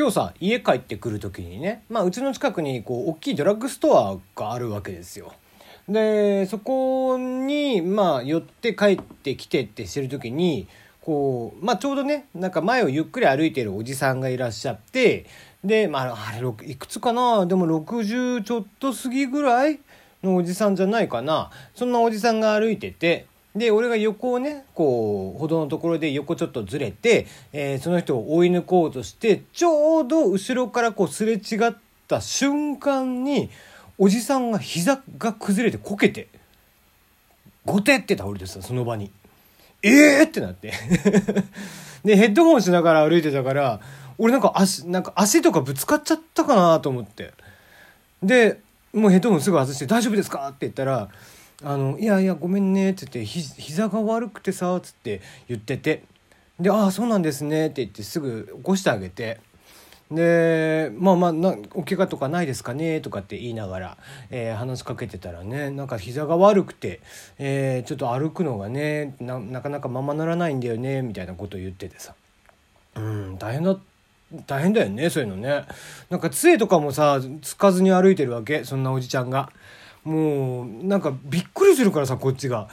今日さ家帰ってくる時にね、まあ、うちの近くにこう大きいドラッグストアがあるわけですよ。でそこにまあ寄って帰ってきてってしてる時にこう、まあ、ちょうどねなんか前をゆっくり歩いてるおじさんがいらっしゃってで、まあ、あれいくつかな？でも60ちょっと過ぎぐらいのおじさんじゃないかなそんなおじさんが歩いててで俺が横をねこう歩道のところで横ちょっとずれて、えー、その人を追い抜こうとしてちょうど後ろからこうすれ違った瞬間におじさんが膝が崩れてこけてゴテって倒れてさその場に。えーってなって でヘッドホンしながら歩いてたから俺なんか足なんか足とかぶつかっちゃったかなと思ってでもうヘッドホンすぐ外して「大丈夫ですか?」って言ったら「あのいやいやごめんね」って言ってひ「膝が悪くてさ」っつって言っててで「ああそうなんですね」って言ってすぐ起こしてあげて。でまあまあなお怪我とかないですかねとかって言いながら、えー、話しかけてたらねなんか膝が悪くて、えー、ちょっと歩くのがねなかなかままならないんだよねみたいなことを言っててさうん大変だ大変だよねそういうのねなんか杖とかもさつかずに歩いてるわけそんなおじちゃんが。もうなんかびっくりするからさこっちが。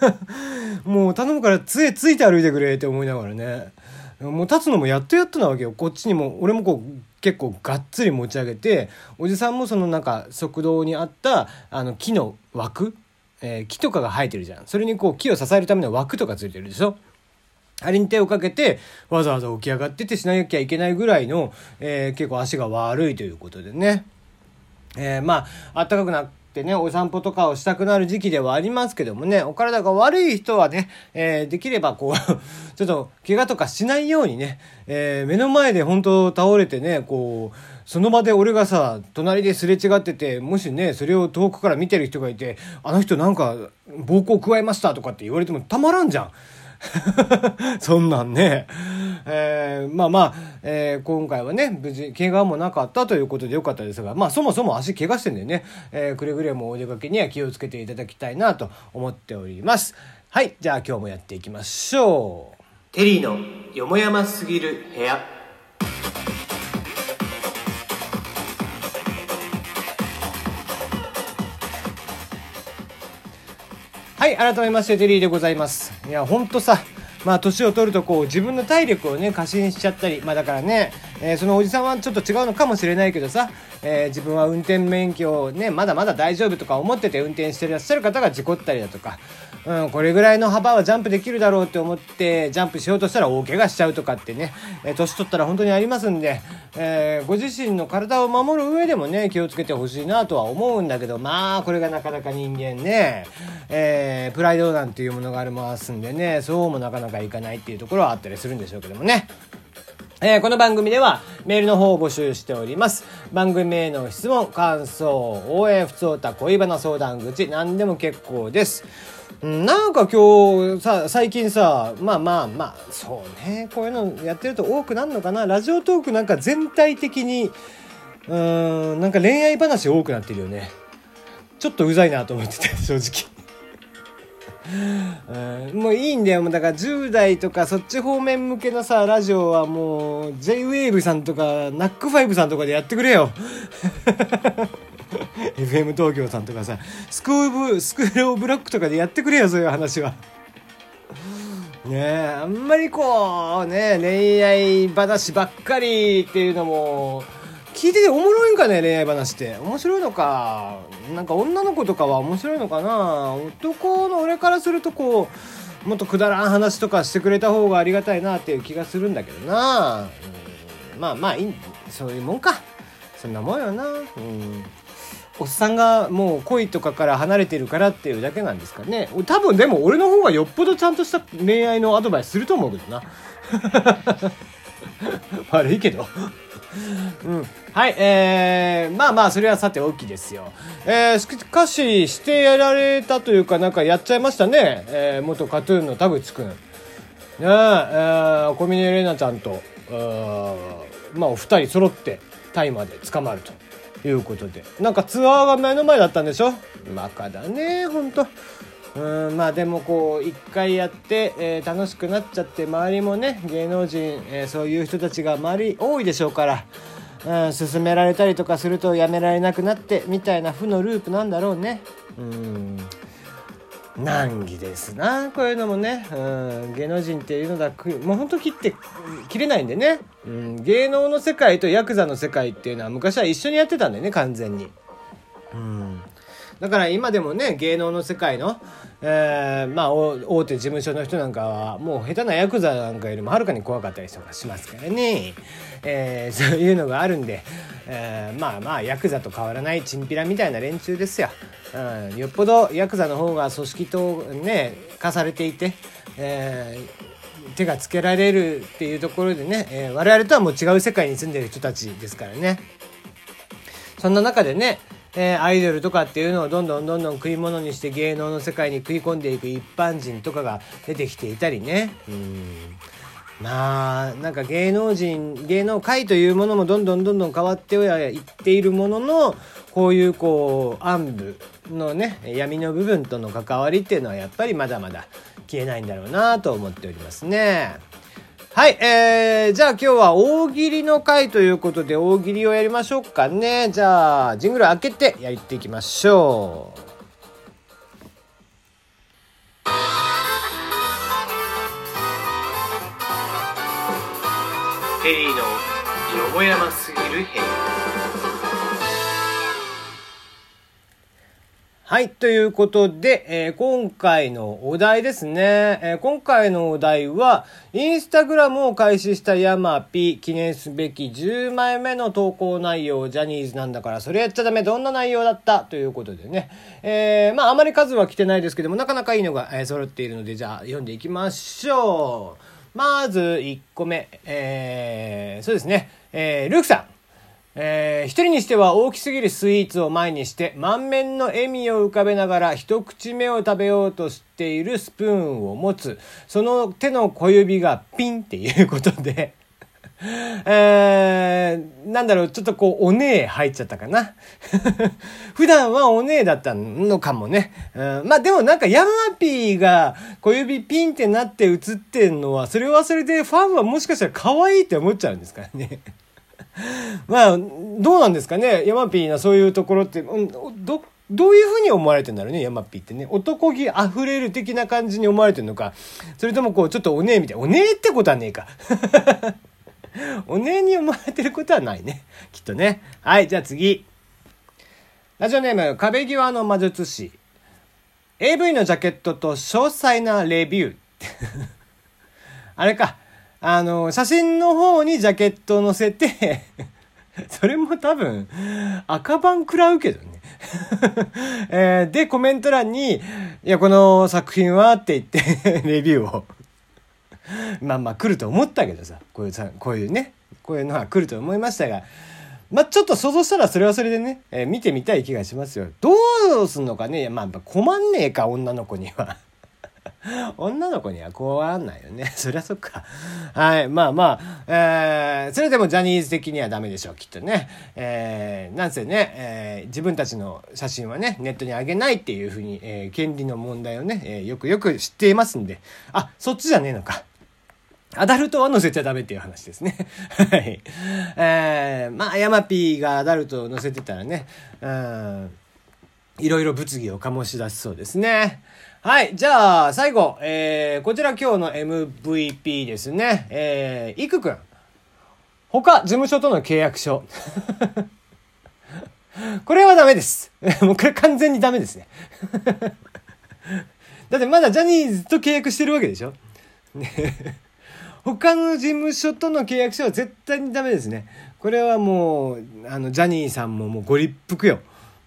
もう頼むから杖ついて歩いてくれって思いながらね。もう立つのもやっとやっとなわけよ。こっちにも俺もこう結構がっつり持ち上げておじさんもそのなんか側道にあったあの木の枠、えー、木とかが生えてるじゃん。それにこう木を支えるための枠とかついてるでしょ？あれに手をかけてわざわざ起き上がっててしなきゃいけないぐらいの、えー、結構足が悪いということでね。えー、まあ、暖かくなってね、お散歩とかをしたくなる時期ではありますけどもね、お体が悪い人はね、えー、できればこう ちょっと怪我とかしないようにね、えー、目の前で本当倒れてね、こう、その場で俺がさ、隣ですれ違ってて、もしね、それを遠くから見てる人がいて、あの人なんか暴行加えましたとかって言われてもたまらんじゃん。そんなんね。えー、まあまあ、えー、今回はね、無事、怪我もなかったということでよかったですが、まあそもそも足怪我してんでね、えー、くれぐれもお出かけには気をつけていただきたいなと思っております。はい、じゃあ今日もやっていきましょう。テリーのよもやますぎる部屋。はい、改めましてテリーでございます。いや、ほんとさ、まあ、年を取るとこう自分の体力をね過信しちゃったりまあだからね、えー、そのおじさんはちょっと違うのかもしれないけどさ、えー、自分は運転免許をねまだまだ大丈夫とか思ってて運転してらっしゃる方が事故ったりだとか、うん、これぐらいの幅はジャンプできるだろうって思ってジャンプしようとしたら大怪我しちゃうとかってね、えー、年取ったら本当にありますんで、えー、ご自身の体を守る上でもね気をつけてほしいなとは思うんだけどまあこれがなかなか人間ね、えー、プライドなんていうものがありますんでねそうもなかなかいかないっていうところはあったりするんでしょうけどもね。えー、この番組ではメールの方を募集しております。番組への質問、感想、応援、不通た恋バナ相談口、何でも結構です。なんか今日さ、最近さ、まあまあまあ、そうね、こういうのやってると多くなるのかな。ラジオトークなんか全体的に、うーん、なんか恋愛話多くなってるよね。ちょっとうざいなと思ってて、正直。うん、もういいんだよ。もうだから10代とかそっち方面向けのさ、ラジオはもう J-Wave さんとか NAC5 さんとかでやってくれよ。FM 東京さんとかさ、スクール、スクールオブラックとかでやってくれよ、そういう話は。ねえ、あんまりこう、ね、恋愛話ばっかりっていうのも、聞いてておもろいんかね恋愛話って。面白いのか。なんか女の子とかは面白いのかな。男の俺からするとこうもっとくだらん話とかしてくれた方がありがたいなっていう気がするんだけどな、うん、まあまあいいそういうもんか。そんなもんよな。うん。おっさんがもう恋とかから離れてるからっていうだけなんですかね。多分でも俺の方がよっぽどちゃんとした恋愛のアドバイスすると思うけどな。悪いけどうん。はい、えー、まあまあ、それはさておきですよ。えー、しかし、してやられたというか、なんかやっちゃいましたね。えー、元カトゥーンの田口くん。ねえ、えー、小峰玲奈ちゃんと、まあ、お二人揃って、タイまで捕まるということで。なんかツアーが目の前だったんでしょ？バカだね、ほんと。うんまあでもこう一回やって、えー、楽しくなっちゃって周りもね芸能人、えー、そういう人たちが周り多いでしょうから、うん、進められたりとかするとやめられなくなってみたいな負のループなんだろうね。うん難儀ですなこういうのもね、うん、芸能人っていうのだもうほんと切って切れないんでね、うん、芸能の世界とヤクザの世界っていうのは昔は一緒にやってたんだよね完全に。うんだから今でもね芸能の世界の、えー、まあ大手事務所の人なんかはもう下手なヤクザなんかよりもはるかに怖かったりとかしますからね、えー、そういうのがあるんで、えー、まあまあヤクザと変わらないチンピラみたいな連中ですよ、うん、よっぽどヤクザの方が組織とね化されていて、えー、手がつけられるっていうところでね、えー、我々とはもう違う世界に住んでる人たちですからね。そんな中でねえー、アイドルとかっていうのをどんどんどんどん食い物にして芸能の世界に食い込んでいく一般人とかが出てきていたりね。うんまあなんか芸能人芸能界というものもどんどんどんどん変わってはいっているもののこういうこう暗部のね闇の部分との関わりっていうのはやっぱりまだまだ消えないんだろうなと思っておりますね。はい、えー、じゃあ今日は大喜利の回ということで大喜利をやりましょうかね。じゃあ、ジングル開けてやっていきましょう。ヘリーのよもやますぎる部屋。はい。ということで、えー、今回のお題ですね。えー、今回のお題は、インスタグラムを開始したヤマピ記念すべき10枚目の投稿内容、ジャニーズなんだからそれやっちゃダメ、どんな内容だった？ということでね。えー、まあ、あまり数は来てないですけども、なかなかいいのが、え揃っているので、じゃあ読んでいきましょう。まず1個目、えー、そうですね。えー、ルークさん。えー、一人にしては大きすぎるスイーツを前にして満面の笑みを浮かべながら一口目を食べようとしているスプーンを持つその手の小指がピンっていうことで えー、なんだろう、ちょっとこう、おねえ入っちゃったかな？普段はおねえだったのかもね。うん、まあでもなんかヤマピーが小指ピンってなって映ってんのは、それはそれでファンはもしかしたら可愛いって思っちゃうんですからね。まあ、どうなんですかね。ヤマピーなそういうところって、ど、どういうふうに思われてんだろうね、ヤマピーってね。男気溢れる的な感じに思われてるのか。それともこう、ちょっとおねえみたい。おねえってことはねえか。おねえに思われてることはないね。きっとね。はい、じゃあ次。ラジオネーム、壁際の魔術師。AV のジャケットと詳細なレビュー。あれか。あの、写真の方にジャケットを載せて それも多分、赤番食らうけどね。えー、で、コメント欄に、いや、この作品はって言って レビューを。まあまあ来ると思ったけどさ、こういうさ、こういうね、こういうのは来ると思いましたが、まあちょっと想像したらそれはそれでね、えー、見てみたい気がしますよ。どうすんのかね、まあ困んねえか、女の子には。女の子にはこうあんないよね。そりゃそっか。はい。まあまあ、えー、それでもジャニーズ的にはダメでしょう、きっとね。えー、なんせね、えー、自分たちの写真はね、ネットに上げないっていうふうに、えー、権利の問題をね、えー、よくよく知っていますんで。あ、そっちじゃねえのか。アダルトは載せちゃダメっていう話ですね。はい。えー、まあ、ヤマピーがアダルトを載せてたらね、うん、いろいろ物議を醸し出しそうですね。はい。じゃあ、最後、えー、こちら今日の MVP ですね。えー、いくくん。他、事務所との契約書。これはダメです。もうこれ完全にダメですね。だってまだジャニーズと契約してるわけでしょ他の事務所との契約書は絶対にダメですね。これはもう、あの、ジャニーさんももうご立腹よ。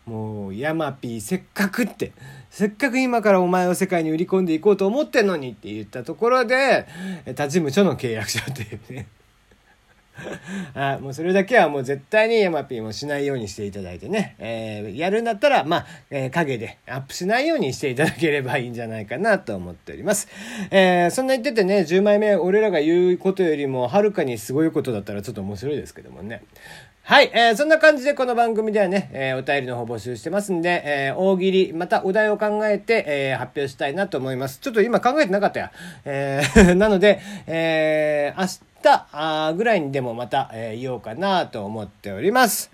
もう、ヤマピーせっかくって。せっかく今からお前を世界に売り込んでいこうと思ってんのにって言ったところで、他事務所の契約書っていうね。あもうそれだけはもう絶対にヤマピーもしないようにしていただいてね、えーやるんだったら、まあ、えー影でアップしないようにしていただければいいんじゃないかなと思っております。えーそんな言っててね、10枚目、俺らが言うことよりもはるかにすごいことだったらちょっと面白いですけどもね。はい、えーそんな感じでこの番組ではね、えーお便りの方募集してますんで、えー大喜利、またお題を考えて、えー発表したいなと思います。ちょっと今考えてなかったや。えー なので、えー明日あーぐらいにでもまた、えー言おうかなと思っております。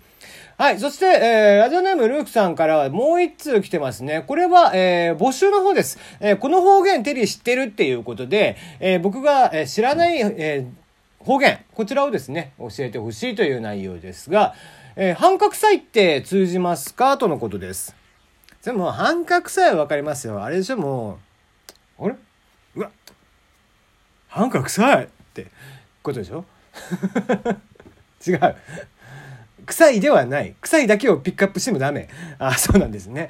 はい。そして、えーラジオネームルークさんからはもう一通来てますね。これは、えー募集の方です。えーこの方言テリー知ってるっていうことで、えー僕が、えー知らない、えー方言、こちらをですね、教えてほしいという内容ですが、えー半角祭って通じますかとのことです。でも、半角祭はわかりますよ。あれでしょ、もう、あれ？うわ半角祭ってことでしょ？違う。臭いではない。臭いだけをピックアップしてもダメ。あ、そうなんですね。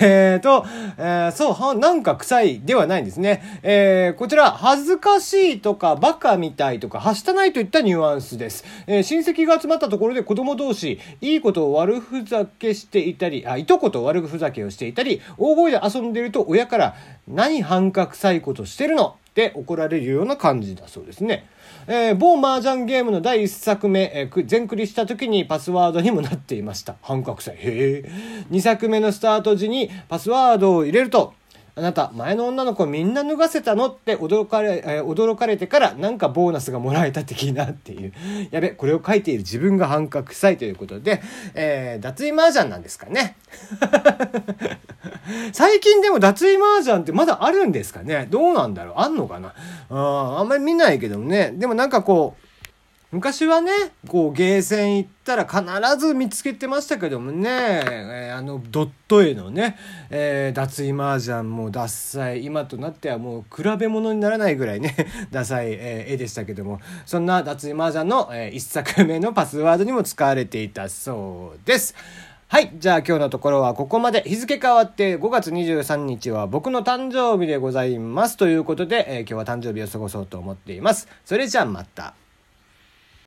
えーと、えーそう、は、なんか臭いではないんですね。えーこちら、恥ずかしいとか、バカみたいとか、はしたないといったニュアンスです。えー親戚が集まったところで子供同士、いいことを悪ふざけしていたり、あ、いとこと悪ふざけをしていたり、大声で遊んでいると親から、何半角臭いことしてるの？って怒られるような感じだそうですね。えー某麻雀ゲームの第1作目、えー全クリした時にパスワードにもなっていました。半角祭。へえ。2作目のスタート時にパスワードを入れると、あなた、前の女の子みんな脱がせたのって驚かれ、えー驚かれてからなんかボーナスがもらえた的なっていう。やべ、これを書いている自分が半角臭いということで、えー脱衣麻雀なんですかね。最近でも脱衣麻雀ってまだあるんですかね？どうなんだろう？あんのかな？ああんまり見ないけどもね。でもなんかこう、昔はね、こう、ゲーセン行ったら必ず見つけてましたけどもね、えーあの、ドット絵のね、えー脱衣麻雀もダッサい、今となってはもう比べ物にならないぐらいね、ダサい、えー絵でしたけども、そんな脱衣麻雀の、えー一作目のパスワードにも使われていたそうです。はい。じゃあ今日のところはここまで。日付変わって5月23日は僕の誕生日でございます。ということで、えー今日は誕生日を過ごそうと思っています。それじゃあまた。